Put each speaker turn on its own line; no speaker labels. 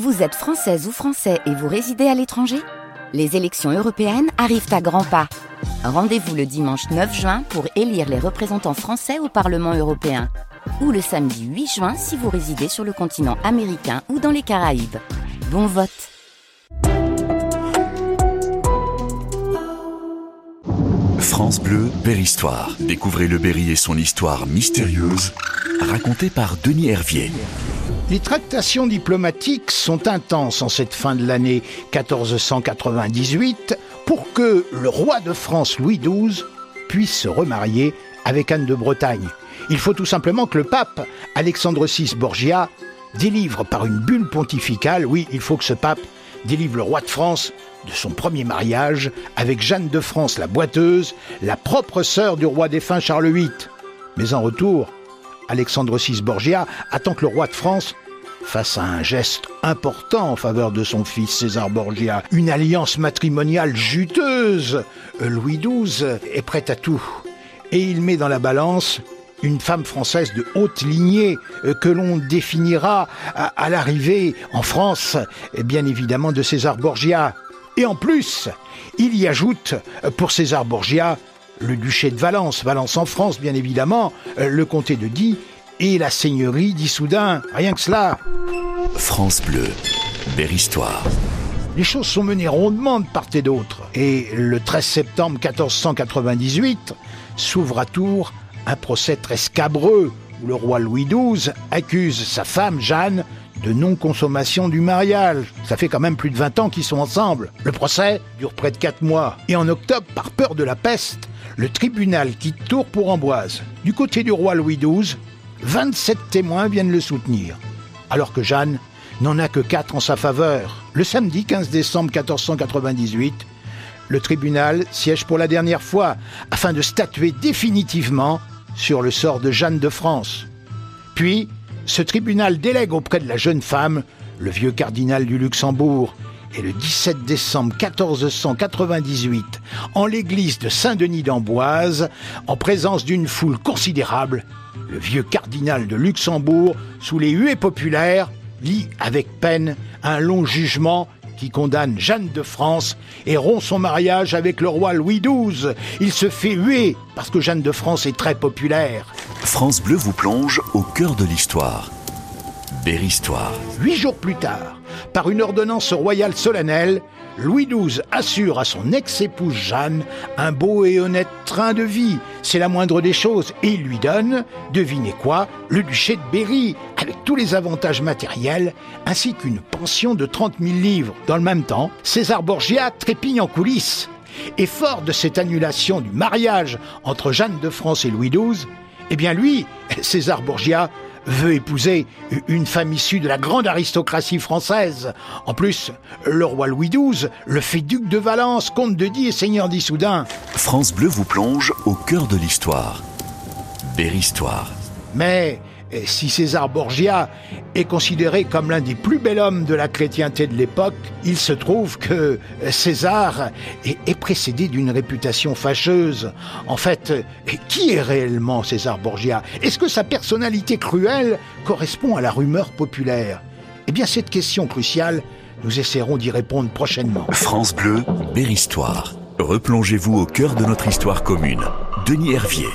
Vous êtes française ou français et vous résidez à l'étranger? Les élections européennes arrivent à grands pas. Rendez-vous le dimanche 9 juin pour élire les représentants français au Parlement européen. Ou le samedi 8 juin si vous résidez sur le continent américain ou dans les Caraïbes. Bon vote
France Bleu, Berry-Histoire. Découvrez le Berry et son histoire mystérieuse, racontée par Denis Hervier.
Les tractations diplomatiques sont intenses en cette fin de l'année 1498 pour que le roi de France Louis XII puisse se remarier avec Anne de Bretagne. Il faut tout simplement que le pape Alexandre VI Borgia délivre par une bulle pontificale, oui, il faut que ce pape délivre le roi de France de son premier mariage avec Jeanne de France la boiteuse, la propre sœur du roi défunt Charles VIII. Mais en retour, Alexandre VI Borgia attend que le roi de France à un geste important en faveur de son fils César Borgia, une alliance matrimoniale juteuse. Louis XII est prêt à tout. Et il met dans la balance une femme française de haute lignée euh, que l'on définira à, l'arrivée en France, bien évidemment, de César Borgia. Et en plus, il y ajoute, euh, pour César Borgia, le duché de Valence, Valence en France bien évidemment, euh, le comté de Die et la seigneurie d'Issoudun. Rien que cela.
France Bleu, Berry-Histoire.
Les choses sont menées rondement de part et d'autre. Et le 13 septembre 1498 s'ouvre à Tours un procès très scabreux où le roi Louis XII accuse sa femme Jeanne de non-consommation du mariage. Ça fait quand même plus de 20 ans qu'ils sont ensemble. Le procès dure près de 4 mois. Et en octobre, par peur de la peste, le tribunal quitte Tours pour Amboise. Du côté du roi Louis XII, 27 témoins viennent le soutenir, alors que Jeanne n'en a que 4 en sa faveur. Le samedi 15 décembre 1498, le tribunal siège pour la dernière fois afin de statuer définitivement sur le sort de Jeanne de France. Puis, ce tribunal délègue auprès de la jeune femme le vieux cardinal du Luxembourg. Et le 17 décembre 1498, en l'église de Saint-Denis d'Amboise, en présence d'une foule considérable, le vieux cardinal de Luxembourg, sous les huées populaires, lit avec peine un long jugement qui condamne Jeanne de France et rompt son mariage avec le roi Louis XII. Il se fait huer parce que Jeanne de France est très populaire.
France Bleu vous plonge au cœur de l'histoire. Berry-Histoire.
Huit jours plus tard, par une ordonnance royale solennelle, Louis XII assure à son ex-épouse Jeanne un beau et honnête train de vie. C'est la moindre des choses. Et il lui donne, devinez quoi, le duché de Berry, avec tous les avantages matériels, ainsi qu'une pension de 30 000 livres. Dans le même temps, César Borgia trépigne en coulisses. Et fort de cette annulation du mariage entre Jeanne de France et Louis XII, eh bien lui, César Borgia, veut épouser une femme issue de la grande aristocratie française. En plus, le roi Louis XII le fait duc de Valence, comte de Die et seigneur d'Issoudun.
France Bleu vous plonge au cœur de l'histoire. Berry-Histoire.
Mais si César Borgia est considéré comme l'un des plus bels hommes de la chrétienté de l'époque, il se trouve que César est, précédé d'une réputation fâcheuse. En fait, qui est réellement César Borgia? Est-ce que sa personnalité cruelle correspond à la rumeur populaire? Eh bien, cette question cruciale, nous essaierons d'y répondre prochainement.
France Bleu, Berry-Histoire. Replongez-vous au cœur de notre histoire commune. Denis Hervier.